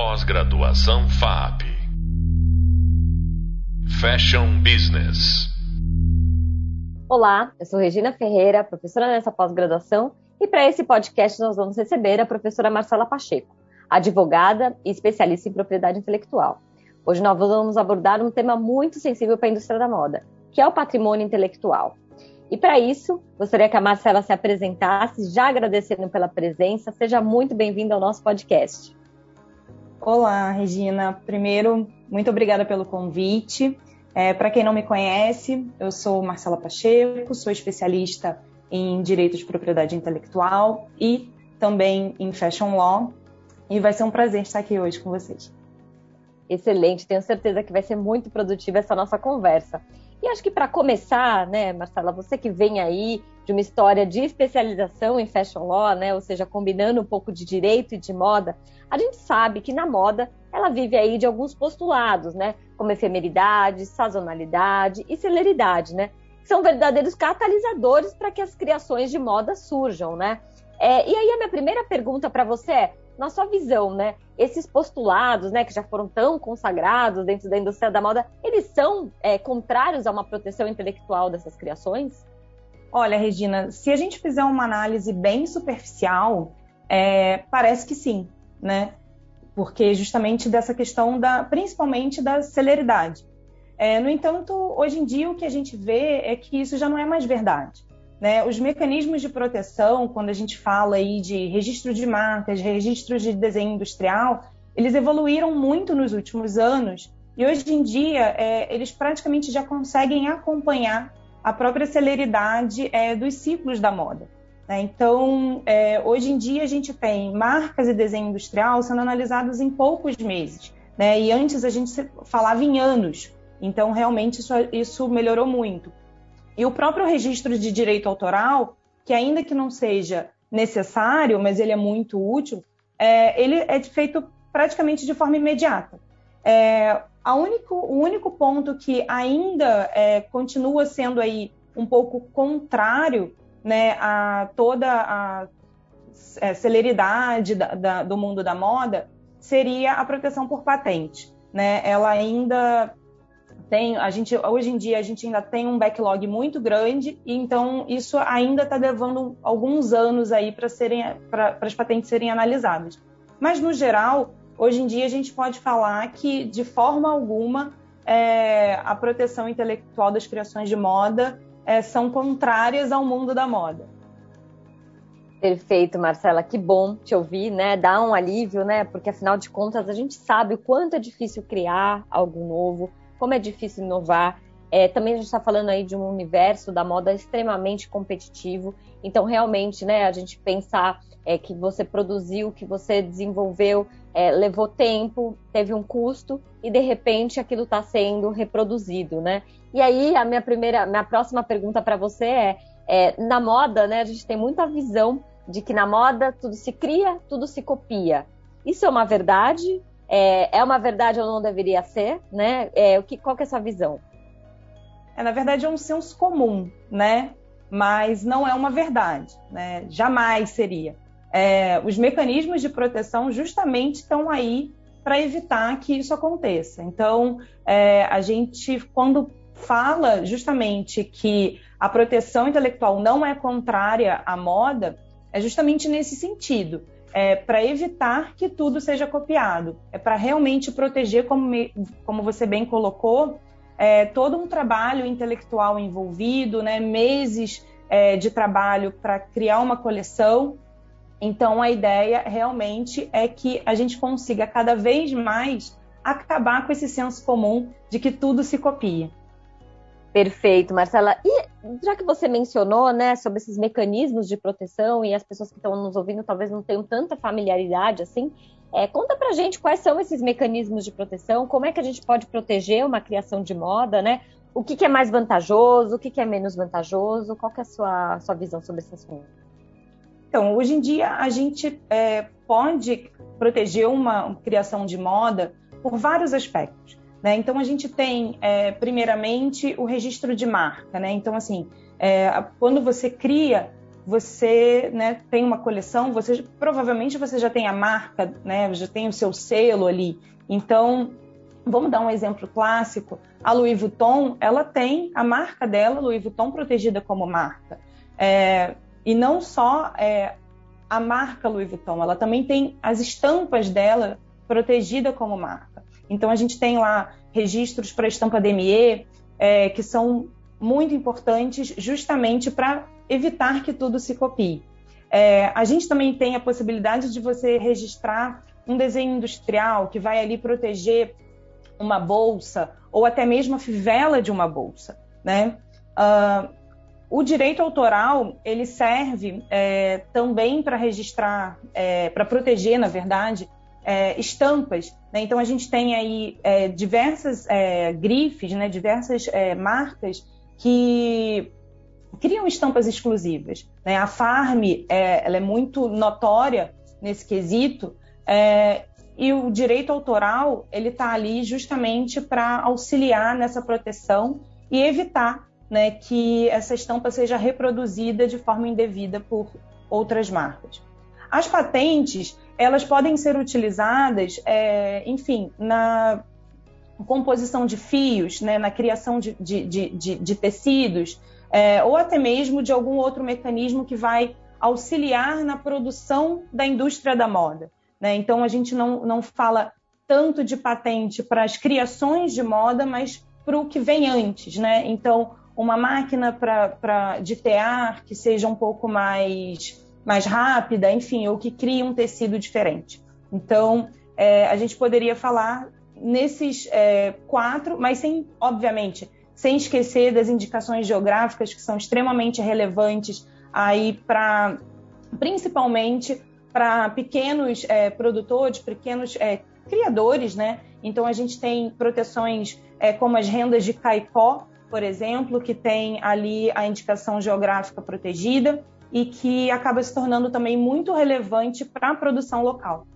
Pós-graduação FAP. Fashion Business. Olá, eu sou Regina Ferreira, professora nessa pós-graduação, e para esse podcast nós vamos receber a professora Marcela Pacheco, advogada e especialista em propriedade intelectual. Hoje nós vamos abordar um tema muito sensível para a indústria da moda, que é o patrimônio intelectual. E para isso, gostaria que a Marcela se apresentasse, já agradecendo pela presença. Seja muito bem-vinda ao nosso podcast. Olá, Regina. Primeiro, muito obrigada pelo convite. É, Para quem não me conhece, eu sou Marcela Pacheco, sou especialista em direito de propriedade intelectual e também em fashion law. E vai ser um prazer estar aqui hoje com vocês. Excelente, tenho certeza que vai ser muito produtiva essa nossa conversa. E acho que para começar, né, Marcela, você que vem aí de uma história de especialização em fashion law, né, ou seja, combinando um pouco de direito e de moda, a gente sabe que na moda ela vive aí de alguns postulados, né, como efemeridade, sazonalidade e celeridade, né, que são verdadeiros catalisadores para que as criações de moda surjam, né. É, e aí a minha primeira pergunta para você é, na sua visão, né, esses postulados, né, que já foram tão consagrados dentro da indústria da moda, eles são é, contrários a uma proteção intelectual dessas criações? Olha, Regina, se a gente fizer uma análise bem superficial, é, parece que sim, né? Porque justamente dessa questão da, principalmente da celeridade. É, no entanto, hoje em dia o que a gente vê é que isso já não é mais verdade. Né? Os mecanismos de proteção, quando a gente fala aí de registro de marcas, registro de desenho industrial, eles evoluíram muito nos últimos anos e hoje em dia é, eles praticamente já conseguem acompanhar a própria celeridade é, dos ciclos da moda. Né? Então, é, hoje em dia a gente tem marcas e desenho industrial sendo analisados em poucos meses, né? e antes a gente falava em anos. Então, realmente isso, isso melhorou muito. E o próprio registro de direito autoral, que ainda que não seja necessário, mas ele é muito útil, é, ele é feito praticamente de forma imediata. É, único, o único ponto que ainda é, continua sendo aí um pouco contrário né, a toda a é, celeridade da, da, do mundo da moda seria a proteção por patente. Né? Ela ainda tem, a gente hoje em dia a gente ainda tem um backlog muito grande e então isso ainda está levando alguns anos aí para serem para as patentes serem analisadas. Mas no geral, hoje em dia a gente pode falar que de forma alguma é, a proteção intelectual das criações de moda é, são contrárias ao mundo da moda. Perfeito, Marcela, que bom te ouvir, né? Dá um alívio, né? Porque afinal de contas a gente sabe o quanto é difícil criar algo novo, como é difícil inovar. É, também a gente está falando aí de um universo da moda extremamente competitivo. Então, realmente, né, a gente pensar é, que você produziu, que você desenvolveu, é, levou tempo, teve um custo e de repente aquilo está sendo reproduzido, né? E aí a minha primeira, minha próxima pergunta para você é, é, na moda, né, a gente tem muita visão de que na moda tudo se cria, tudo se copia. Isso é uma verdade? É, é uma verdade ou não deveria ser, né? É, o que, qual que é a sua visão? É, na verdade, é um senso comum, né? Mas não é uma verdade, né? Jamais seria. É, os mecanismos de proteção justamente estão aí para evitar que isso aconteça. Então, é, a gente, quando fala justamente que a proteção intelectual não é contrária à moda, é justamente nesse sentido é, para evitar que tudo seja copiado. É para realmente proteger, como, me, como você bem colocou, é, todo um trabalho intelectual envolvido, né, meses é, de trabalho para criar uma coleção. Então, a ideia realmente é que a gente consiga cada vez mais acabar com esse senso comum de que tudo se copia. Perfeito, Marcela. E já que você mencionou, né, sobre esses mecanismos de proteção e as pessoas que estão nos ouvindo talvez não tenham tanta familiaridade assim, é, conta pra gente quais são esses mecanismos de proteção, como é que a gente pode proteger uma criação de moda, né? O que, que é mais vantajoso, o que, que é menos vantajoso, qual que é a sua, sua visão sobre esse assunto? Então, hoje em dia a gente é, pode proteger uma criação de moda por vários aspectos. Né? Então, a gente tem, é, primeiramente, o registro de marca. Né? Então, assim, é, quando você cria, você né, tem uma coleção, você provavelmente você já tem a marca, né, já tem o seu selo ali. Então, vamos dar um exemplo clássico. A Louis Vuitton, ela tem a marca dela, Louis Vuitton, protegida como marca. É, e não só é, a marca Louis Vuitton, ela também tem as estampas dela protegida como marca. Então a gente tem lá registros para estampa DME, é, que são muito importantes justamente para evitar que tudo se copie. É, a gente também tem a possibilidade de você registrar um desenho industrial que vai ali proteger uma bolsa ou até mesmo a fivela de uma bolsa, né? Uh, o direito autoral ele serve é, também para registrar, é, para proteger, na verdade, é, estampas. Né? Então a gente tem aí é, diversas é, grifes, né? diversas é, marcas que criam estampas exclusivas. Né? A Farm ela é muito notória nesse quesito. e o direito autoral ele está ali justamente para auxiliar nessa proteção e evitar né, que essa estampa seja reproduzida de forma indevida por outras marcas. As patentes, elas podem ser utilizadas, é, enfim, na composição de fios, né, na criação de, de, de, de tecidos, é, ou até mesmo de algum outro mecanismo que vai auxiliar na produção da indústria da moda. Né? Então, a gente não, não fala tanto de patente para as criações de moda, mas para o que vem antes. Né? Então, uma máquina para de tear que seja um pouco mais, mais rápida, enfim, ou que crie um tecido diferente. Então, é, a gente poderia falar nesses é, quatro, mas sem, obviamente, sem esquecer das indicações geográficas que são extremamente relevantes aí para, principalmente para pequenos é, produtores, pequenos é, criadores, né? Então a gente tem proteções é, como as rendas de caicó, por exemplo, que tem ali a indicação geográfica protegida e que acaba se tornando também muito relevante para a produção local.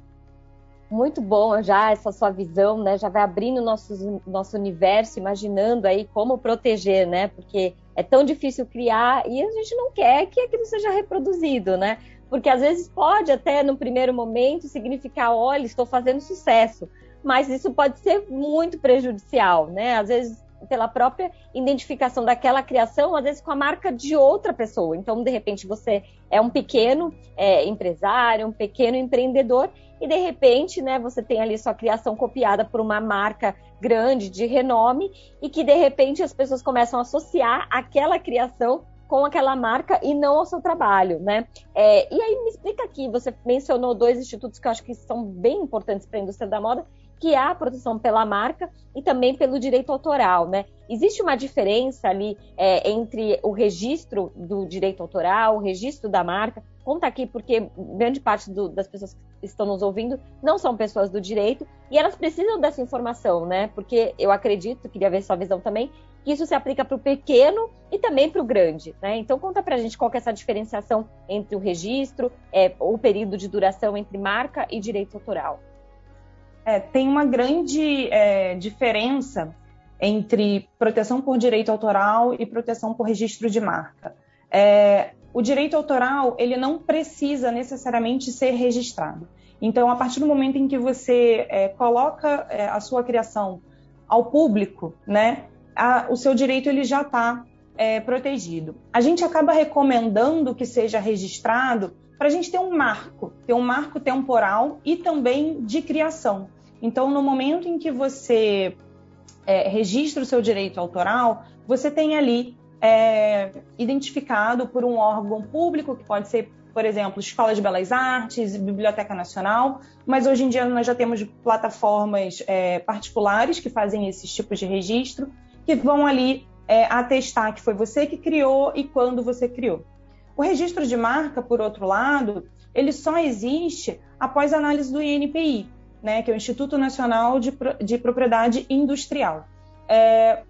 Muito bom já essa sua visão, né? Já vai abrindo nosso, nosso universo, imaginando aí como proteger, né? Porque é tão difícil criar e a gente não quer que aquilo seja reproduzido, né? Porque às vezes pode até no primeiro momento significar, olha, estou fazendo sucesso, mas isso pode ser muito prejudicial, né? Às vezes pela própria identificação daquela criação, às vezes com a marca de outra pessoa. Então, de repente, você é um pequeno é, empresário, um pequeno empreendedor, e de repente, né, você tem ali sua criação copiada por uma marca grande, de renome, e que de repente as pessoas começam a associar aquela criação com aquela marca e não ao seu trabalho, né? É, e aí me explica aqui, você mencionou dois institutos que eu acho que são bem importantes para a indústria da moda, que há proteção pela marca e também pelo direito autoral, né? Existe uma diferença ali é, entre o registro do direito autoral, o registro da marca. Conta aqui, porque grande parte do, das pessoas que estão nos ouvindo não são pessoas do direito e elas precisam dessa informação, né? Porque eu acredito, queria ver sua visão também, que isso se aplica para o pequeno e também para o grande, né? Então conta para a gente qual é essa diferenciação entre o registro, é, o período de duração entre marca e direito autoral. É, tem uma grande é, diferença entre proteção por direito autoral e proteção por registro de marca. É, o direito autoral ele não precisa necessariamente ser registrado. Então, a partir do momento em que você é, coloca é, a sua criação ao público, né, a, o seu direito ele já está é, protegido. A gente acaba recomendando que seja registrado para a gente ter um marco, ter um marco temporal e também de criação. Então, no momento em que você é, registra o seu direito autoral, você tem ali é, identificado por um órgão público, que pode ser, por exemplo, Escola de Belas Artes, Biblioteca Nacional, mas hoje em dia nós já temos plataformas é, particulares que fazem esses tipos de registro, que vão ali é, atestar que foi você que criou e quando você criou. O registro de marca, por outro lado, ele só existe após análise do INPI, né, que é o Instituto Nacional de, de Propriedade Industrial. É,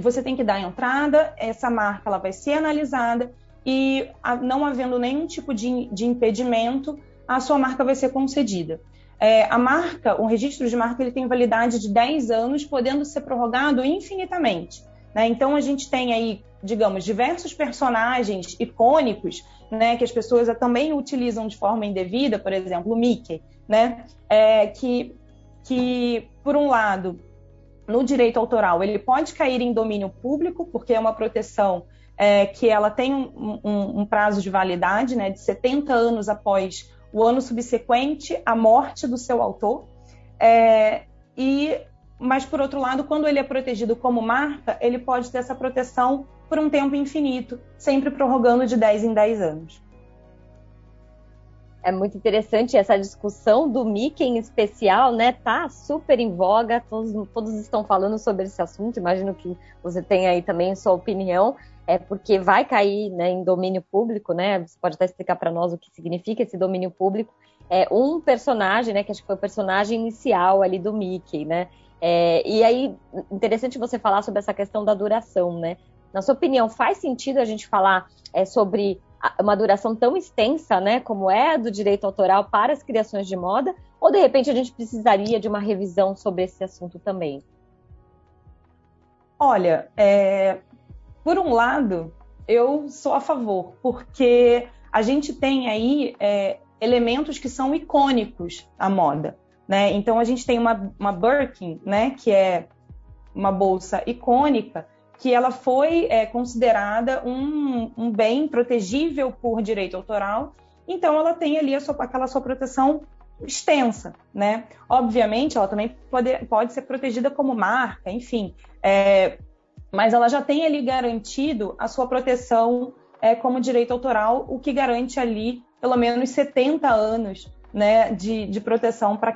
você tem que dar entrada, essa marca ela vai ser analisada e, não havendo nenhum tipo de, de impedimento, a sua marca vai ser concedida. É, a marca, o registro de marca, ele tem validade de 10 anos, podendo ser prorrogado infinitamente. Né? Então, a gente tem aí digamos, diversos personagens icônicos, né, que as pessoas também utilizam de forma indevida, por exemplo, o Mickey, né, é, que, que, por um lado, no direito autoral, ele pode cair em domínio público, porque é uma proteção é, que ela tem um, um, um, prazo de validade, né, de 70 anos após o ano subsequente à morte do seu autor. É, e, mas, por outro lado, quando ele é protegido como marca, ele pode ter essa proteção por um tempo infinito, sempre prorrogando de 10 em 10 anos. É muito interessante essa discussão do Mickey em especial, né? Tá super em voga, todos, todos estão falando sobre esse assunto. Imagino que você tem aí também sua opinião, é porque vai cair né, em domínio público, né? Você pode até explicar para nós o que significa esse domínio público. É um personagem, né? Que acho que foi o personagem inicial ali do Mickey, né? É, e aí, interessante você falar sobre essa questão da duração, né? Na sua opinião, faz sentido a gente falar é, sobre uma duração tão extensa, né, como é do direito autoral para as criações de moda, ou de repente a gente precisaria de uma revisão sobre esse assunto também? Olha, é, por um lado, eu sou a favor, porque a gente tem aí é, elementos que são icônicos à moda, né? Então a gente tem uma, uma Birkin, né, que é uma bolsa icônica, que ela foi é, considerada um, um, bem protegível por direito autoral, então ela tem ali sua, aquela sua proteção extensa, né? Obviamente, ela também pode, pode ser protegida como marca, enfim, é, mas ela já tem ali garantido a sua proteção é, como direito autoral, o que garante ali pelo menos 70 anos né, de, de proteção para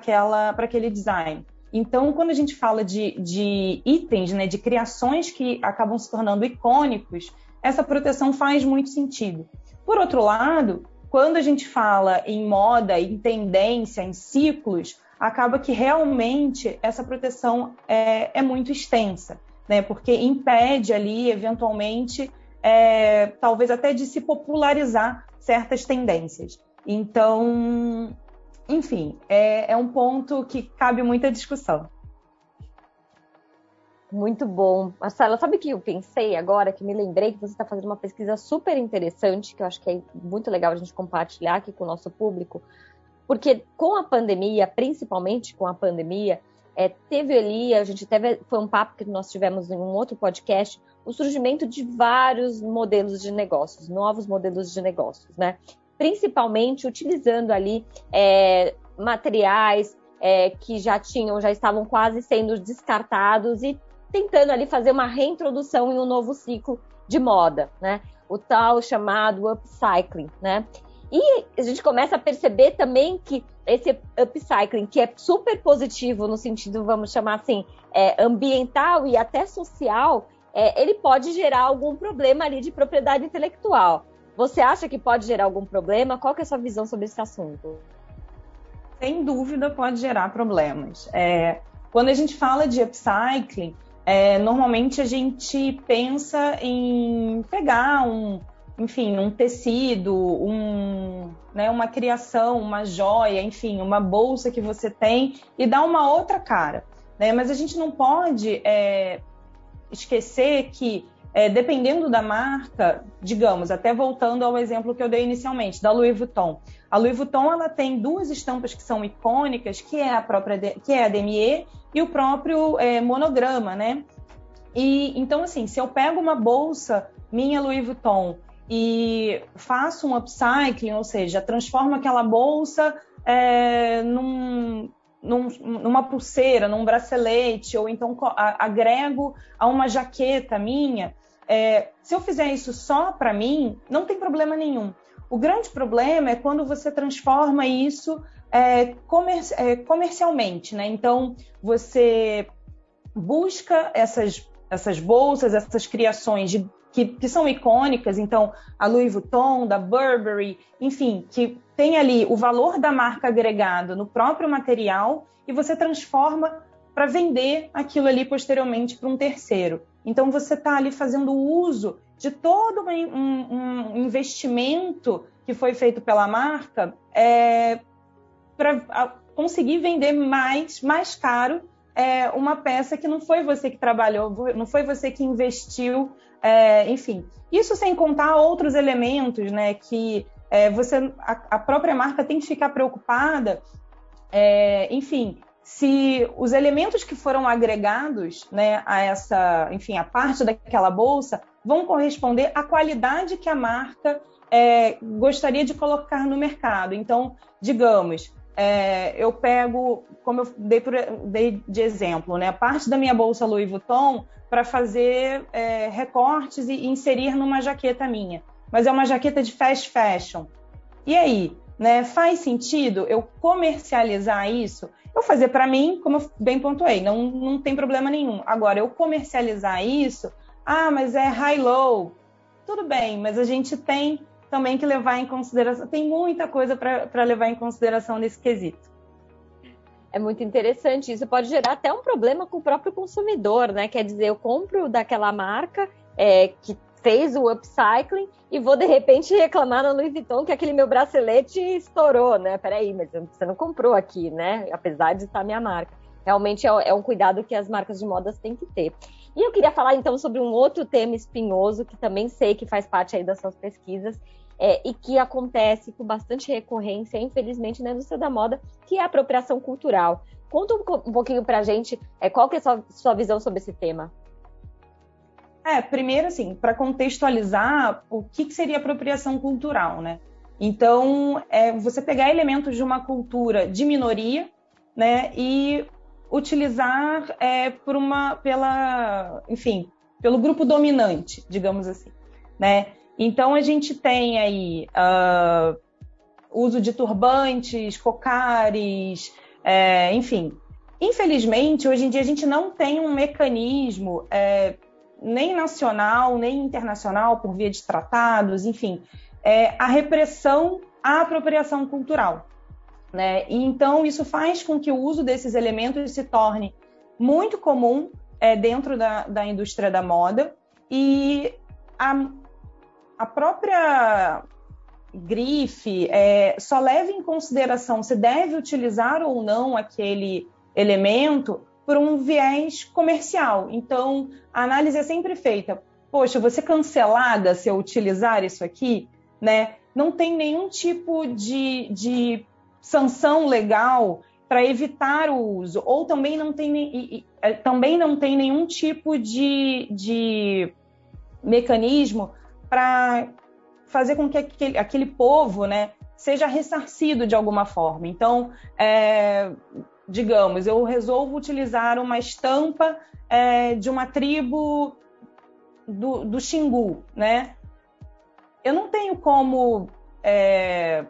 aquele design. Então, quando a gente fala de, de itens, né, de criações que acabam se tornando icônicos, essa proteção faz muito sentido. Por outro lado, quando a gente fala em moda, em tendência, em ciclos, acaba que realmente essa proteção é, é muito extensa, né? Porque impede ali, eventualmente, é, talvez até de se popularizar certas tendências. Então, enfim, é, é um ponto que cabe muita discussão. Muito bom. Marcela, sabe o que eu pensei agora, que me lembrei que você está fazendo uma pesquisa super interessante, que eu acho que é muito legal a gente compartilhar aqui com o nosso público, porque com a pandemia, principalmente com a pandemia, é, teve ali, a gente teve, foi um papo que nós tivemos em um outro podcast, o surgimento de vários modelos de negócios, novos modelos de negócios, né? Principalmente utilizando ali é, materiais é, que já tinham, já estavam quase sendo descartados e tentando ali fazer uma reintrodução em um novo ciclo de moda, né? O tal chamado upcycling, né? E a gente começa a perceber também que esse upcycling, que é super positivo no sentido, vamos chamar assim, é, ambiental e até social, é, ele pode gerar algum problema ali de propriedade intelectual. Você acha que pode gerar algum problema? Qual é a sua visão sobre esse assunto? Sem dúvida pode gerar problemas. É, quando a gente fala de upcycling, é, normalmente a gente pensa em pegar um, enfim, um tecido, um, né, uma criação, uma joia, enfim, uma bolsa que você tem e dar uma outra cara. Né? Mas a gente não pode é, esquecer que é, dependendo da marca, digamos, até voltando ao exemplo que eu dei inicialmente, da Louis Vuitton. A Louis Vuitton ela tem duas estampas que são icônicas, que é a própria que é a Demier e o próprio é, monograma, né? E então assim, se eu pego uma bolsa minha Louis Vuitton e faço um upcycling, ou seja, transformo aquela bolsa é, num, num, numa pulseira, num bracelete, ou então agrego a uma jaqueta minha, é, se eu fizer isso só para mim, não tem problema nenhum. O grande problema é quando você transforma isso é, comer, é, comercialmente, né? Então você busca essas, essas bolsas, essas criações de, que, que, são icônicas, então a Louis Vuitton, da Burberry, enfim, que tem ali o valor da marca agregado no próprio material e você transforma para vender aquilo ali posteriormente para um terceiro. Então você está ali fazendo uso de todo um, um, investimento que foi feito pela marca é, para conseguir vender mais, mais caro é, uma peça que não foi você que trabalhou, não foi você que investiu é, enfim. Isso sem contar outros elementos, né, que é, você, a, a, própria marca tem que ficar preocupada, é, enfim, se os elementos que foram agregados, né, a essa, enfim, a parte daquela bolsa vão corresponder à qualidade que a marca é, gostaria de colocar no mercado. Então, digamos, é, eu pego, como eu dei, por, dei, de exemplo, né, parte da minha bolsa Louis Vuitton para fazer é, recortes e inserir numa jaqueta minha. Mas é uma jaqueta de fast fashion. E aí, né, faz sentido eu comercializar isso? Eu fazer para mim, como eu bem pontuei, não, não tem problema nenhum. Agora, eu comercializar isso, ah, mas é high-low. Tudo bem, mas a gente tem também que levar em consideração. Tem muita coisa para levar em consideração nesse quesito. É muito interessante. Isso pode gerar até um problema com o próprio consumidor, né? Quer dizer, eu compro daquela marca é, que fez o upcycling e vou de repente reclamar na Louis Vuitton que aquele meu bracelete estourou, né? Peraí, mas você não comprou aqui, né? Apesar de estar minha marca. Realmente é, é um cuidado que as marcas de modas têm que ter. E eu queria falar então sobre um outro tema espinhoso que também sei que faz parte aí das suas pesquisas é, e que acontece com bastante recorrência, infelizmente, na indústria da moda, que é a apropriação cultural. Conta um, pouquinho para a gente é, qual que é a sua, sua visão sobre esse tema. É, primeiro, assim, para contextualizar o que, que, seria apropriação cultural, né? Então, é você pegar elementos de uma cultura de minoria, né, e utilizar é, por uma, pela, enfim, pelo grupo dominante, digamos assim, né? Então a gente tem aí uh, uso de turbantes, cocares, é, enfim. Infelizmente, hoje em dia a gente não tem um mecanismo é, nem nacional, nem internacional, por via de tratados, enfim, é, a repressão à apropriação cultural. Né? E então, isso faz com que o uso desses elementos se torne muito comum é, dentro da, da indústria da moda e a, a própria grife é, só leva em consideração se deve utilizar ou não aquele elemento por um viés comercial. Então, a análise é sempre feita. Poxa, você cancelada se eu utilizar isso aqui, né? Não tem nenhum tipo de, de sanção legal para evitar o uso, ou também não tem, é, também não tem nenhum tipo de, de mecanismo para fazer com que aquele, aquele, povo né, seja ressarcido de alguma forma. Então, é, digamos, eu resolvo utilizar uma estampa é, de uma tribo do, do Xingu, né? Eu não tenho como é,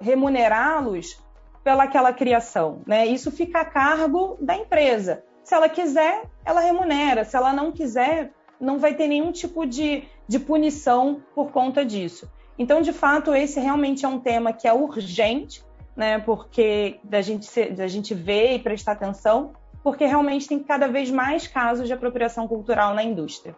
remunerá-los pelaquela criação, né? Isso fica a cargo da empresa. Se ela quiser, ela remunera. Se ela não quiser, não vai ter nenhum tipo de, de punição por conta disso. Então, de fato, esse realmente é um tema que é urgente, né? Porque da gente, da gente ver e prestar atenção, porque realmente tem cada vez mais casos de apropriação cultural na indústria.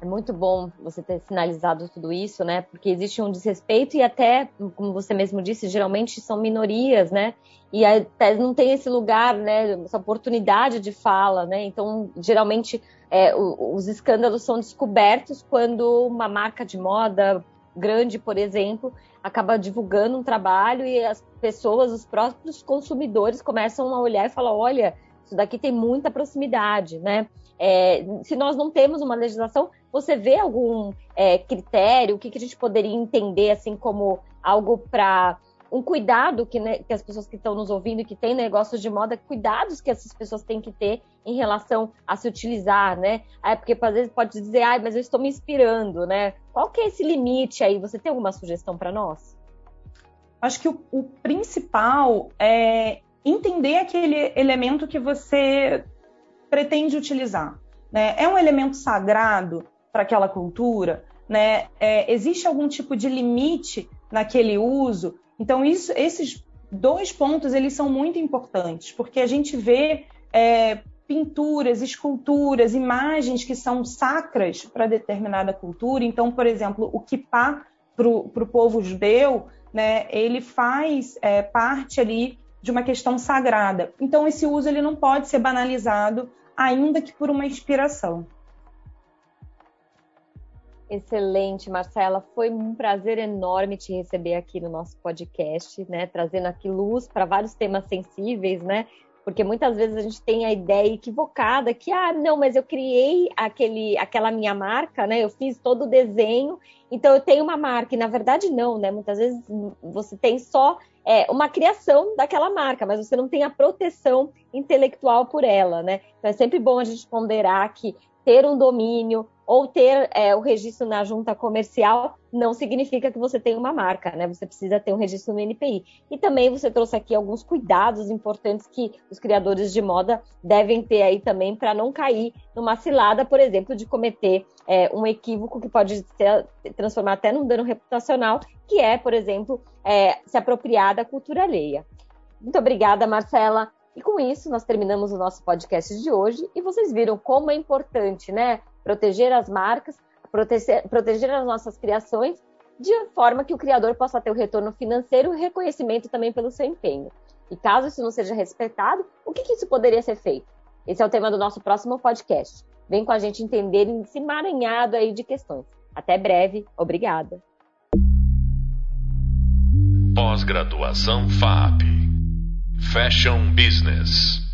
É muito bom você ter sinalizado tudo isso, né? Porque existe um desrespeito e até, como você mesmo disse, geralmente são minorias, né? E até não tem esse lugar, né? Essa oportunidade de fala, né? Então, geralmente, é, os escândalos são descobertos quando uma marca de moda grande, por exemplo, acaba divulgando um trabalho e as pessoas, os próprios consumidores começam a olhar e falar, olha, isso daqui tem muita proximidade, né? É, se nós não temos uma legislação, você vê algum é, critério? O que, que, a gente poderia entender assim como algo para um cuidado que, né, que, as pessoas que estão nos ouvindo que têm negócios de moda, cuidados que essas pessoas têm que ter em relação a se utilizar, né? É porque às vezes pode dizer, ai, mas eu estou me inspirando, né? Qual que é esse limite aí? Você tem alguma sugestão para nós? Acho que o, o principal é entender aquele elemento que você pretende utilizar. Né? É um elemento sagrado para aquela cultura? Né? É, existe algum tipo de limite naquele uso? Então, isso, esses dois pontos eles são muito importantes, porque a gente vê é, pinturas, esculturas, imagens que são sacras para determinada cultura. Então, por exemplo, o kippah para o povo judeu, né, ele faz é, parte ali de uma questão sagrada. Então, esse uso ele não pode ser banalizado, ainda que por uma inspiração. Excelente, Marcela. Foi um prazer enorme te receber aqui no nosso podcast, né? Trazendo aqui luz para vários temas sensíveis, né? Porque muitas vezes a gente tem a ideia equivocada que, ah, não, mas eu criei aquele, aquela minha marca, né? Eu fiz todo o desenho, então eu tenho uma marca. E na verdade, não, né? Muitas vezes você tem só é, uma criação daquela marca, mas você não tem a proteção intelectual por ela, né? Então é sempre bom a gente ponderar que ter um domínio ou ter é, o registro na junta comercial não significa que você tem uma marca, né? Você precisa ter um registro no NPI. E também você trouxe aqui alguns cuidados importantes que os criadores de moda devem ter aí também para não cair numa cilada, por exemplo, de cometer é, um equívoco que pode ser, transformar até num dano reputacional, que é, por exemplo, é, se apropriar da cultura alheia. Muito obrigada, Marcela. E com isso, nós terminamos o nosso podcast de hoje e vocês viram como é importante, né? Proteger as marcas, proteger, proteger as nossas criações, de forma que o criador possa ter o retorno financeiro e reconhecimento também pelo seu empenho. E caso isso não seja respeitado, o que, que isso poderia ser feito? Esse é o tema do nosso próximo podcast. Vem com a gente entender esse emaranhado aí de questões. Até breve. Obrigada. Pós-graduação FAP Fashion Business.